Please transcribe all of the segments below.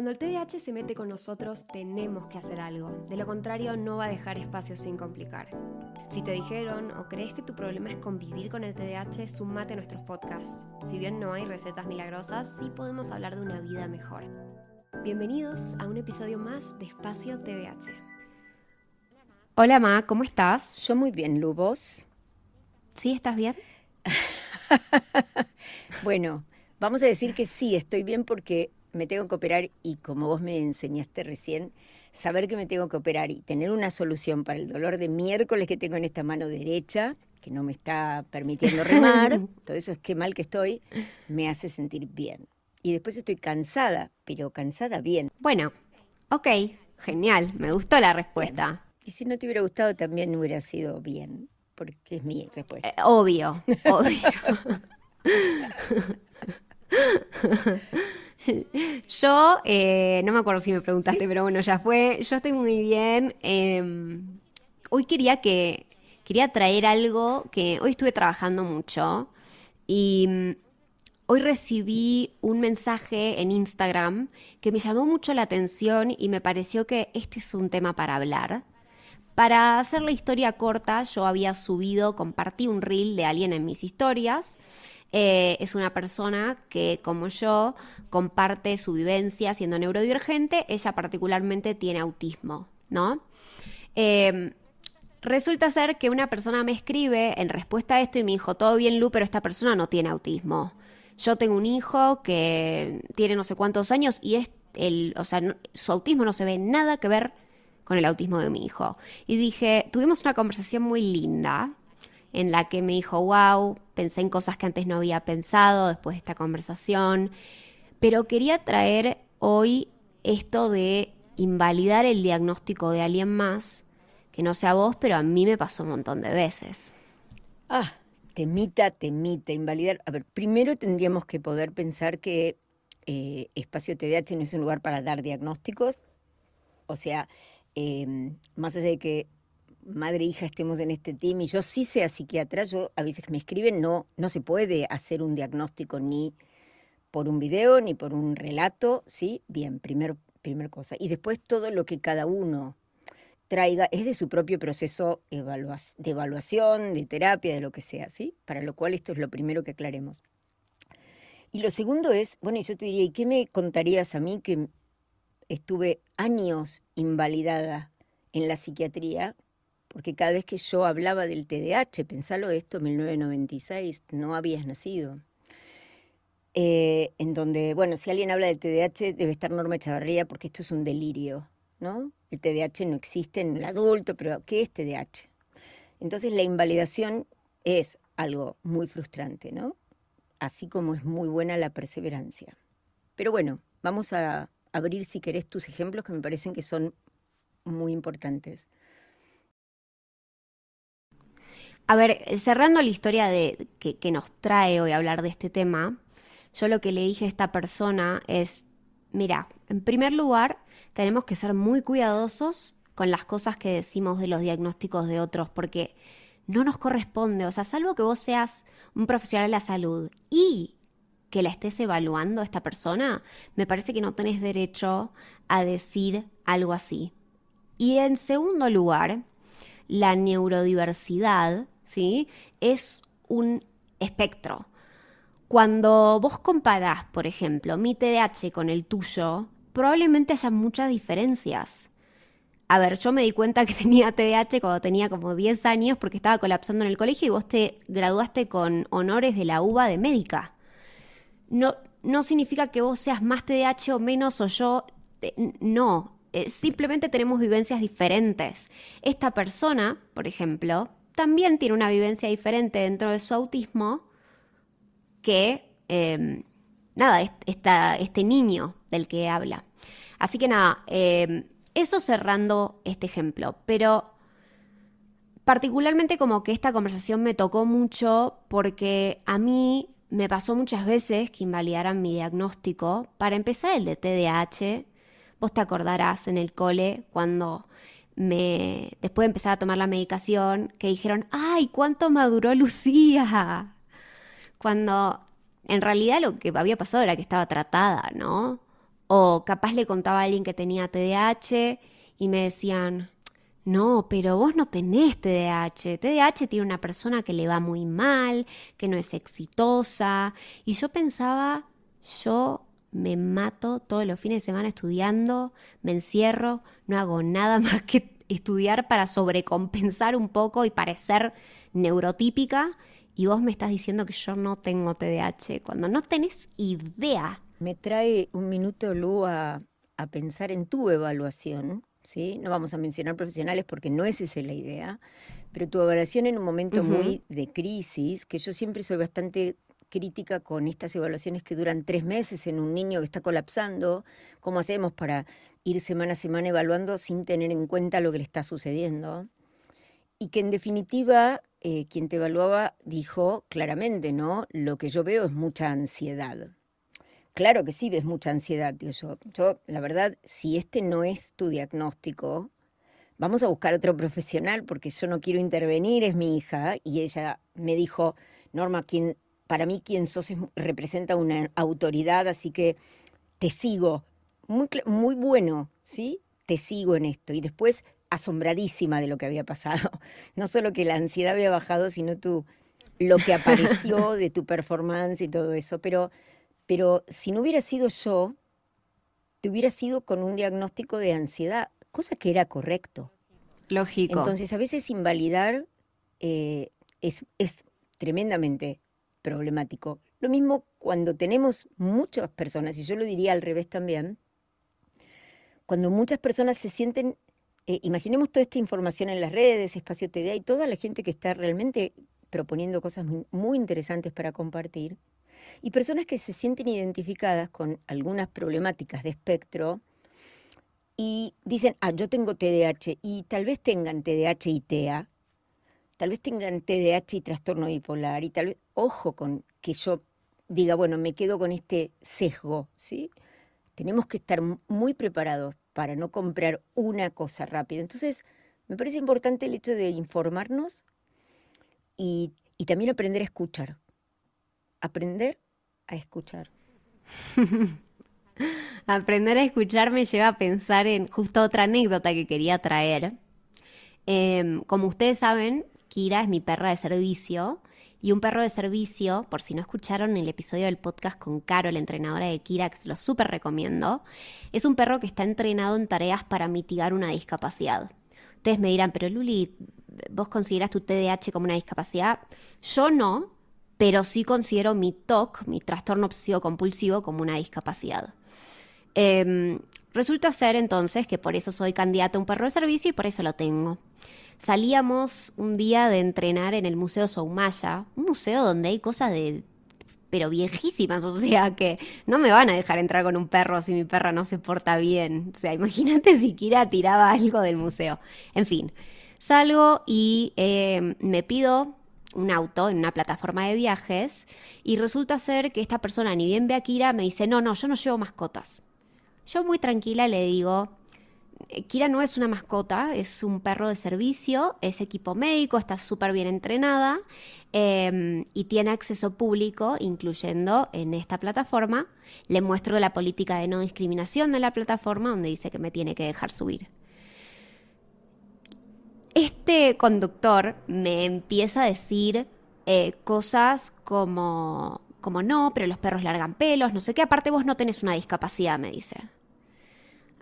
Cuando el TDAH se mete con nosotros, tenemos que hacer algo. De lo contrario, no va a dejar espacio sin complicar. Si te dijeron o crees que tu problema es convivir con el TDAH, sumate a nuestros podcasts. Si bien no hay recetas milagrosas, sí podemos hablar de una vida mejor. Bienvenidos a un episodio más de Espacio TDAH. Hola Ma, ¿cómo estás? Yo muy bien, Lubos. ¿Sí estás bien? bueno, vamos a decir que sí, estoy bien porque me tengo que operar y como vos me enseñaste recién, saber que me tengo que operar y tener una solución para el dolor de miércoles que tengo en esta mano derecha, que no me está permitiendo remar, todo eso es que mal que estoy, me hace sentir bien. Y después estoy cansada, pero cansada bien. Bueno, ok, genial, me gustó la respuesta. Y si no te hubiera gustado también hubiera sido bien, porque es mi respuesta. Eh, obvio, obvio. Yo, eh, no me acuerdo si me preguntaste, pero bueno, ya fue. Yo estoy muy bien. Em, hoy quería que quería traer algo que hoy estuve trabajando mucho y mm, hoy recibí un mensaje en Instagram que me llamó mucho la atención y me pareció que este es un tema para hablar. Para hacer la historia corta, yo había subido, compartí un reel de alguien en mis historias eh, es una persona que, como yo, comparte su vivencia siendo neurodivergente. Ella particularmente tiene autismo, ¿no? Em, resulta ser que una persona me escribe en respuesta a esto y me dijo, todo bien, Lu, pero esta persona no tiene autismo. Yo tengo un hijo que tiene no sé cuántos años y es el, o sea, su autismo no se ve nada que ver con el autismo de mi hijo. Y dije, tuvimos una conversación muy linda en la que me dijo, wow, pensé en cosas que antes no había pensado después de esta conversación, pero quería traer hoy esto de invalidar el diagnóstico de alguien más, que no sea vos, pero a mí me pasó un montón de veces. Ah, temita, temita, invalidar. A ver, primero tendríamos que poder pensar que eh, Espacio TDAH no es un lugar para dar diagnósticos. O sea, eh, más allá de que madre e hija estemos en este team y yo sí sea psiquiatra, yo a veces me escriben, no, no se puede hacer un diagnóstico ni por un video ni por un relato, ¿sí? Bien, primer, primer cosa. Y después todo lo que cada uno traiga es de su propio proceso de evaluación, de terapia, de lo que sea. Para lo cual esto es lo primero que aclaremos. Y lo segundo es, bueno, yo te diría, ¿y qué me contarías a mí que estuve años invalidada en la psiquiatría porque cada vez que yo hablaba del TDAH, pensalo esto, 1996, no habías nacido. Eh, en donde, bueno, si alguien habla del TDAH debe estar Norma Echavarría porque esto es un delirio, ¿no? El TDAH no existe en el adulto, pero ¿qué es TDAH? Entonces la invalidación es algo muy frustrante, ¿no? Así como es muy buena la perseverancia. Pero bueno, vamos a abrir si querés tus ejemplos que me parecen que son muy importantes. A ver, cerrando la historia de, que, nos trae hoy hablar de este tema, yo lo que le dije a esta persona es, mira, en primer lugar, tenemos que ser muy cuidadosos con las cosas que decimos de los diagnósticos de otros, porque no nos corresponde, o sea, salvo que vos seas un profesional de la salud y que la estés evaluando a esta persona, me parece que no tenés derecho a decir algo así. Y en segundo lugar, la neurodiversidad ¿sí? Es un espectro. Cuando vos comparás, por ejemplo, mi TDAH con el tuyo, probablemente haya muchas diferencias. A ver, yo me di cuenta que tenía TDAH cuando tenía como 10 años porque estaba colapsando en el colegio y vos te graduaste con honores de la UBA de médica. No, no significa que vos seas más TDAH o menos o yo. No, eh, simplemente tenemos vivencias diferentes. Esta persona, por ejemplo, también tiene una vivencia diferente dentro de su autismo que, em, nada, este niño del que habla. Así que nada, em, eso cerrando este ejemplo, pero particularmente como que esta conversación me tocó mucho porque a mí me pasó muchas veces que invalidaran mi diagnóstico. Para empezar, el de TDAH, vos te acordarás en el cole cuando me, después de empezar a tomar la medicación, que dijeron, ay, ¿cuánto maduró Lucía? Cuando en realidad lo que había pasado era que estaba tratada, ¿no? O capaz le contaba a alguien que tenía TDAH y me decían, no, pero vos no tenés TDAH. TDAH tiene una persona que le va muy mal, que no es exitosa. Y yo pensaba, yo me mato todos los fines de semana estudiando, me encierro, no hago nada más que estudiar para sobrecompensar un poco y parecer neurotípica. Y vos me estás diciendo que yo no tengo TDAH, cuando no tenés idea. Me trae un minuto, Lu, a, a pensar en tu evaluación ¿sí? No vamos a mencionar profesionales porque no es esa la idea, pero tu evaluación en un momento muy de crisis, que yo siempre soy bastante crítica con estas evaluaciones que duran tres meses en un niño que está colapsando, ¿cómo hacemos para ir semana a semana evaluando sin tener en cuenta lo que le está sucediendo? Y que en definitiva, eh, quien te evaluaba dijo claramente, ¿no? Lo que yo veo es mucha ansiedad. Claro que sí ves mucha ansiedad, tío. Yo, yo, la verdad, si este no es tu diagnóstico, vamos a buscar otro profesional porque yo no quiero intervenir, es mi hija. Y ella me dijo, Norma, quien, para mí quien sos representa una autoridad, así que te sigo. Muy, muy bueno, ¿sí? Te sigo en esto. Y después asombradísima de lo que había pasado. No solo que la ansiedad había bajado, sino tú, lo que apareció de tu performance y todo eso. Pero pero si no hubiera sido yo, te hubiera sido con un diagnóstico de ansiedad, cosa que era correcto. Lógico. Entonces, a veces invalidar eh, es, es tremendamente problemático. Lo mismo cuando tenemos muchas personas, y yo lo diría al revés también, cuando muchas personas se sienten, eh, imaginemos toda esta información en las redes, espacio TDA y toda la gente que está realmente proponiendo cosas muy interesantes para compartir, y personas que se sienten identificadas con algunas problemáticas de espectro y dicen, ah, yo tengo TDAH y tal vez tengan TDAH y TEA, tal vez tengan TDAH y trastorno bipolar y tal vez, ojo con que yo diga, bueno, me quedo con este sesgo, ¿sí? Tenemos que estar muy preparados para no comprar una cosa rápida. Entonces, me parece importante el hecho de informarnos y, y también aprender a escuchar. Aprender a escuchar. Aprender a escuchar me lleva a pensar en justo otra anécdota que quería traer. Em, como ustedes saben, Kira es mi perra de servicio. Y un perro de servicio, por si no escucharon el episodio del podcast con Caro, la entrenadora de Kira, que se lo súper recomiendo, es un perro que está entrenado en tareas para mitigar una discapacidad. Ustedes me dirán, pero Luli, ¿vos consideras tu TDAH como una discapacidad? Yo no, pero sí considero mi TOC, mi trastorno obsesivo compulsivo, como una discapacidad. Em, resulta ser entonces que por eso soy candidata a un perro de servicio y por eso lo tengo. Salíamos un día de entrenar en el Museo Soumaya, un museo donde hay cosas de pero viejísimas, o sea que no me van a dejar entrar con un perro si mi perra no se porta bien. O sea, imagínate si Kira tiraba algo del museo. En fin, salgo y em, me pido un auto en una plataforma de viajes y resulta ser que esta persona ni bien ve a Kira me dice, no, no, yo no llevo mascotas. Yo muy tranquila le digo, Kira no es una mascota, es un perro de servicio, es equipo médico, está súper bien entrenada em, y tiene acceso público, incluyendo en esta plataforma. Le muestro la política de no discriminación de la plataforma, donde dice que me tiene que dejar subir este conductor me empieza a decir eh, cosas como, como no, pero los perros largan pelos, no sé qué, aparte vos no tenés una discapacidad, me dice.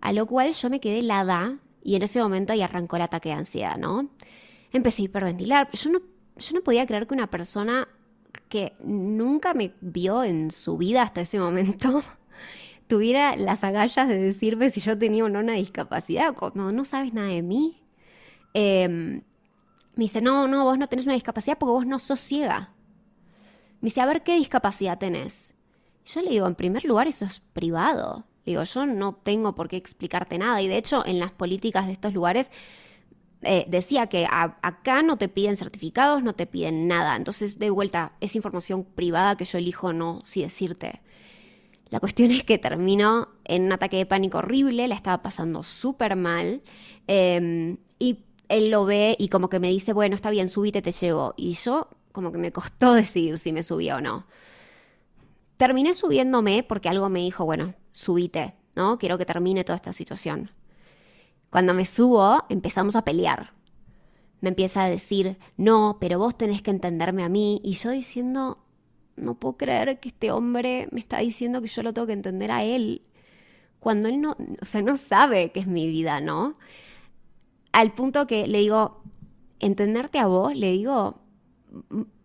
A lo cual yo me quedé helada y en ese momento ahí arrancó el ataque de ansiedad, ¿no? Empecé a hiperventilar. Yo no, yo no podía creer que una persona que nunca me vio en su vida hasta ese momento tuviera las agallas de decirme si yo tenía o no una discapacidad, cuando no sabes nada de mí. Em, me dice, no, no, vos no tenés una discapacidad porque vos no sos ciega. Me dice, a ver, ¿qué discapacidad tenés? Yo le digo, en primer lugar, eso es privado. Digo, yo no tengo por qué explicarte nada. Y de hecho, en las políticas de estos lugares eh, decía que acá no te piden certificados, no te piden nada. Entonces, de vuelta, es información privada que yo elijo no si decirte. La cuestión es que terminó en un ataque de pánico horrible, la estaba pasando súper mal. Em, y él lo ve y como que me dice, bueno, está bien, subite, te llevo. Y yo como que me costó decidir si me subía o no. Terminé subiéndome porque algo me dijo, bueno, subite, ¿no? Quiero que termine toda esta situación. Cuando me subo, empezamos a pelear. Me empieza a decir, no, pero vos tenés que entenderme a mí. Y yo diciendo, no puedo creer que este hombre me está diciendo que yo lo tengo que entender a él. Cuando él no, o sea, no sabe que es mi vida, ¿no? Al punto que le digo, entenderte a vos, le digo,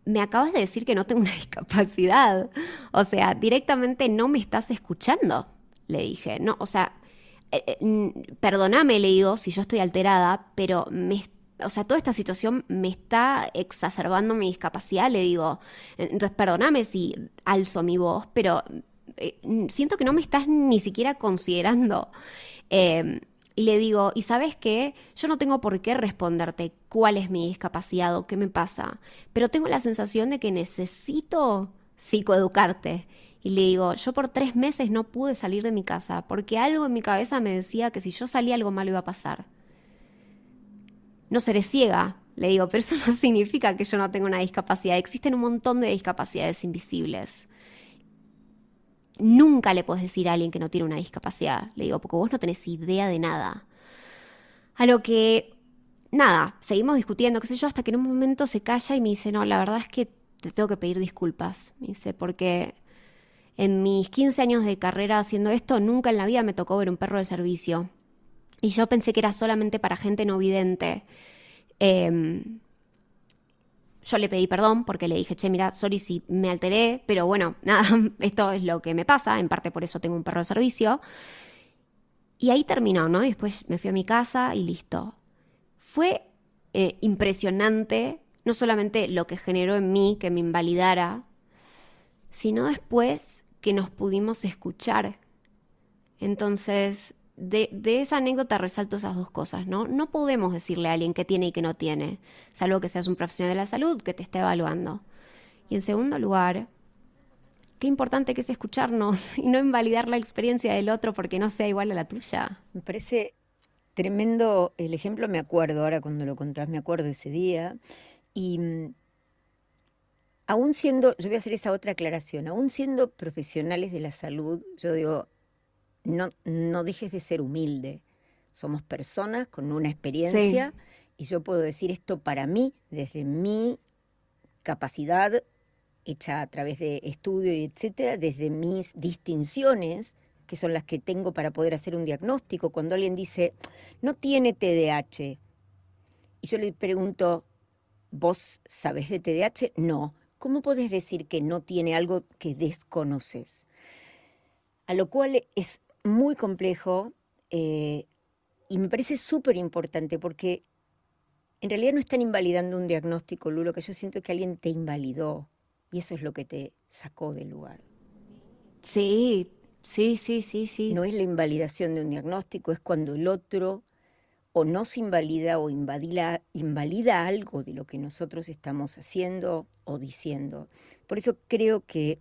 me acabas de decir que no tengo una discapacidad. O sea, directamente no me estás escuchando, le dije. No, o sea, eh, eh, perdóname, le digo, si yo estoy alterada, pero me, o sea, toda esta situación me está exacerbando mi discapacidad, le digo. Entonces, perdóname si alzo mi voz, pero eh, siento que no me estás ni siquiera considerando. Em, y le digo, ¿y sabes qué? Yo no tengo por qué responderte cuál es mi discapacidad o qué me pasa, pero tengo la sensación de que necesito psicoeducarte y le digo, yo por tres meses no pude salir de mi casa porque algo en mi cabeza me decía que si yo salía algo malo iba a pasar. No seré ciega, le digo, pero eso no significa que yo no tenga una discapacidad. Existen un montón de discapacidades invisibles. Nunca le puedes decir a alguien que no tiene una discapacidad, le digo, porque vos no tenés idea de nada. A lo que, nada, seguimos discutiendo, qué sé yo, hasta que en un momento se calla y me dice, no, la verdad es que te tengo que pedir disculpas. Me dice, porque en mis 15 años de carrera haciendo esto, nunca en la vida me tocó ver un perro de servicio. Y yo pensé que era solamente para gente no vidente. Em, yo le pedí perdón porque le dije, che, mira, sorry si me alteré, pero bueno, nada, esto es lo que me pasa, en parte por eso tengo un perro de servicio. Y ahí terminó, ¿no? Y después me fui a mi casa y listo. Fue eh, impresionante, no solamente lo que generó en mí, que me invalidara, sino después que nos pudimos escuchar. Entonces, de, esa anécdota resalto esas dos cosas, ¿no? No podemos decirle a alguien que tiene y que no tiene, salvo que seas un profesional de la salud que te esté evaluando. Y en segundo lugar, qué importante que es escucharnos y no invalidar la experiencia del otro porque no sea igual a la tuya. Me parece tremendo el ejemplo, me acuerdo ahora cuando lo contás, me acuerdo ese día. Y mm, aún siendo, yo voy a hacer esa otra aclaración, aún siendo profesionales de la salud, yo digo, no, no dejes de ser humilde. Somos personas con una experiencia y yo puedo decir esto para mí, desde mi capacidad hecha a través de estudio y etcétera, desde mis distinciones, que son las que tengo para poder hacer un diagnóstico. Cuando alguien dice, no tiene TDAH, y yo le pregunto, ¿vos sabés de TDAH? No. ¿Cómo puedes decir que no tiene algo que desconoces? A lo cual es muy complejo eh, y me parece súper importante porque en realidad no están invalidando un diagnóstico, Lulo, que yo siento que alguien te invalidó y eso es lo que te sacó del lugar. Sí, sí, sí, sí, sí. No es la invalidación de un diagnóstico, es cuando el otro o nos invalida o invalida, algo de lo que nosotros estamos haciendo o diciendo. Por eso creo que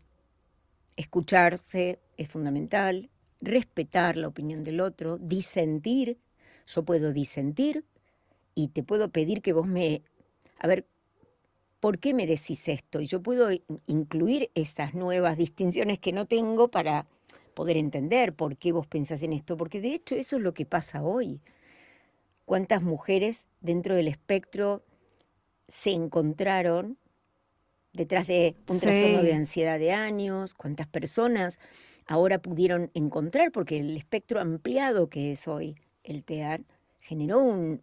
escucharse es fundamental, respetar la opinión del otro, disentir. Yo puedo disentir y te puedo pedir que vos me... A ver, ¿por qué me decís esto? Y yo puedo incluir esas nuevas distinciones que no tengo para poder entender por qué vos pensás en esto, porque de hecho eso es lo que pasa hoy cuántas mujeres dentro del espectro se encontraron detrás de un trastorno de ansiedad de años, cuántas personas ahora pudieron encontrar, porque el espectro ampliado que es hoy el TEAR generó un,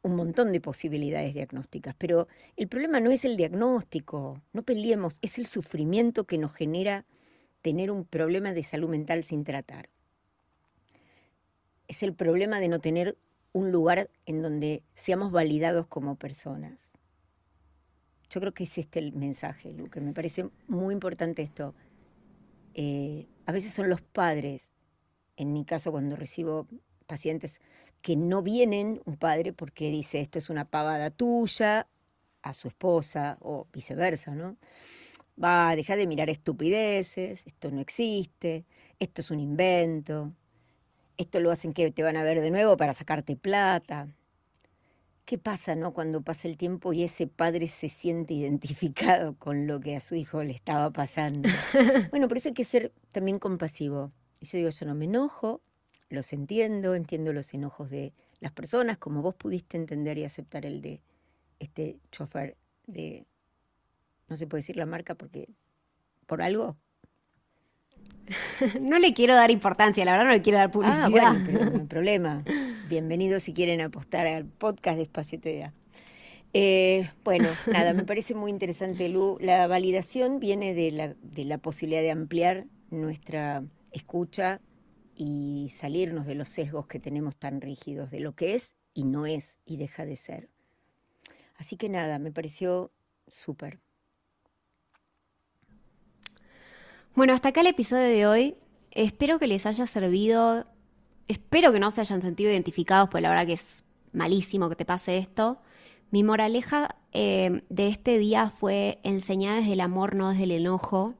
un montón de posibilidades diagnósticas, pero el problema no es el diagnóstico, no peleemos, es el sufrimiento que nos genera tener un problema de salud mental sin tratar. Es el problema de no tener un lugar en donde seamos validados como personas. Yo creo que es este el mensaje, Lu, que me parece muy importante esto. Eh, a veces son los padres, en mi caso cuando recibo pacientes que no vienen un padre porque dice esto es una pavada tuya a su esposa o viceversa, ¿no? Va, deja de mirar estupideces, esto no existe, esto es un invento, esto lo hacen que te van a ver de nuevo para sacarte plata. ¿Qué pasa, no? Cuando pasa el tiempo y ese padre se siente identificado con lo que a su hijo le estaba pasando. bueno, por eso hay que ser también compasivo. Y yo digo, yo no me enojo, los entiendo, entiendo los enojos de las personas, como vos pudiste entender y aceptar el de este chofer de, no se puede decir la marca porque, por algo. no le quiero dar importancia, la verdad no le quiero dar publicidad. Ah, bueno, pero no hay problema. Bienvenidos si quieren apostar al podcast de Espacio TDA. Eh, bueno, nada, me parece muy interesante, Lu. La validación viene de la, de la posibilidad de ampliar nuestra escucha y salirnos de los sesgos que tenemos tan rígidos de lo que es y no es y deja de ser. Así que nada, me pareció súper. Bueno, hasta acá el episodio de hoy. Espero que les haya servido. Espero que no se hayan sentido identificados, porque la verdad que es malísimo que te pase esto. Mi moraleja eh, de este día fue enseñar desde el amor, no desde el enojo.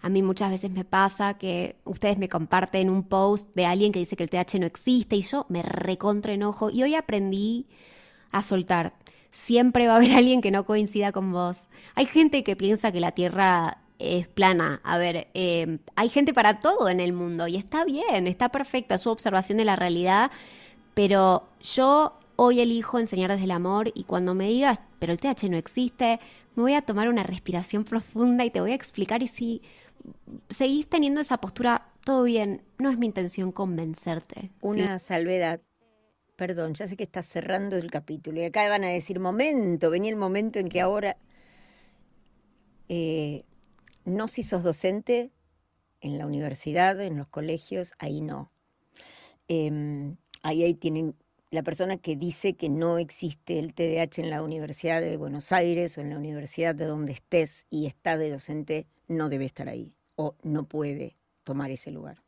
A mí muchas veces me pasa que ustedes me comparten un post de alguien que dice que el TH no existe y yo me recontra enojo y hoy aprendí a soltar. Siempre va a haber alguien que no coincida con vos. Hay gente que piensa que la Tierra es plana. A ver, eh, hay gente para todo en el mundo y está bien, está perfecta su observación de la realidad, pero yo hoy elijo enseñar desde el amor y cuando me digas, pero el TH no existe, me voy a tomar una respiración profunda y te voy a explicar y si seguís teniendo esa postura, todo bien, no es mi intención convencerte. Una salvedad. Perdón, ya sé que estás cerrando el capítulo y acá van a decir, momento, venía el momento en que ahora... Eh, no si sos docente en la universidad, en los colegios, ahí no. Em, ahí, ahí tienen la persona que dice que no existe el TDAH en la Universidad de Buenos Aires o en la universidad de donde estés y está de docente, no debe estar ahí o no puede tomar ese lugar.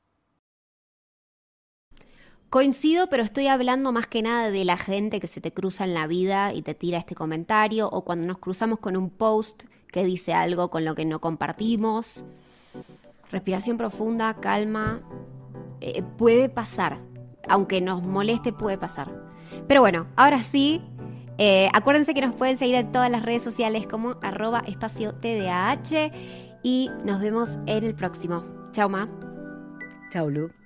Coincido, pero estoy hablando más que nada de la gente que se te cruza en la vida y te tira este comentario, o cuando nos cruzamos con un post que dice algo con lo que no compartimos. Respiración profunda, calma. Eh, puede pasar. Aunque nos moleste, puede pasar. Pero bueno, ahora sí. Eh, acuérdense que nos pueden seguir en todas las redes sociales como arroba espacio TDAH y nos vemos en el próximo. Chao, Ma. Chao, Lu.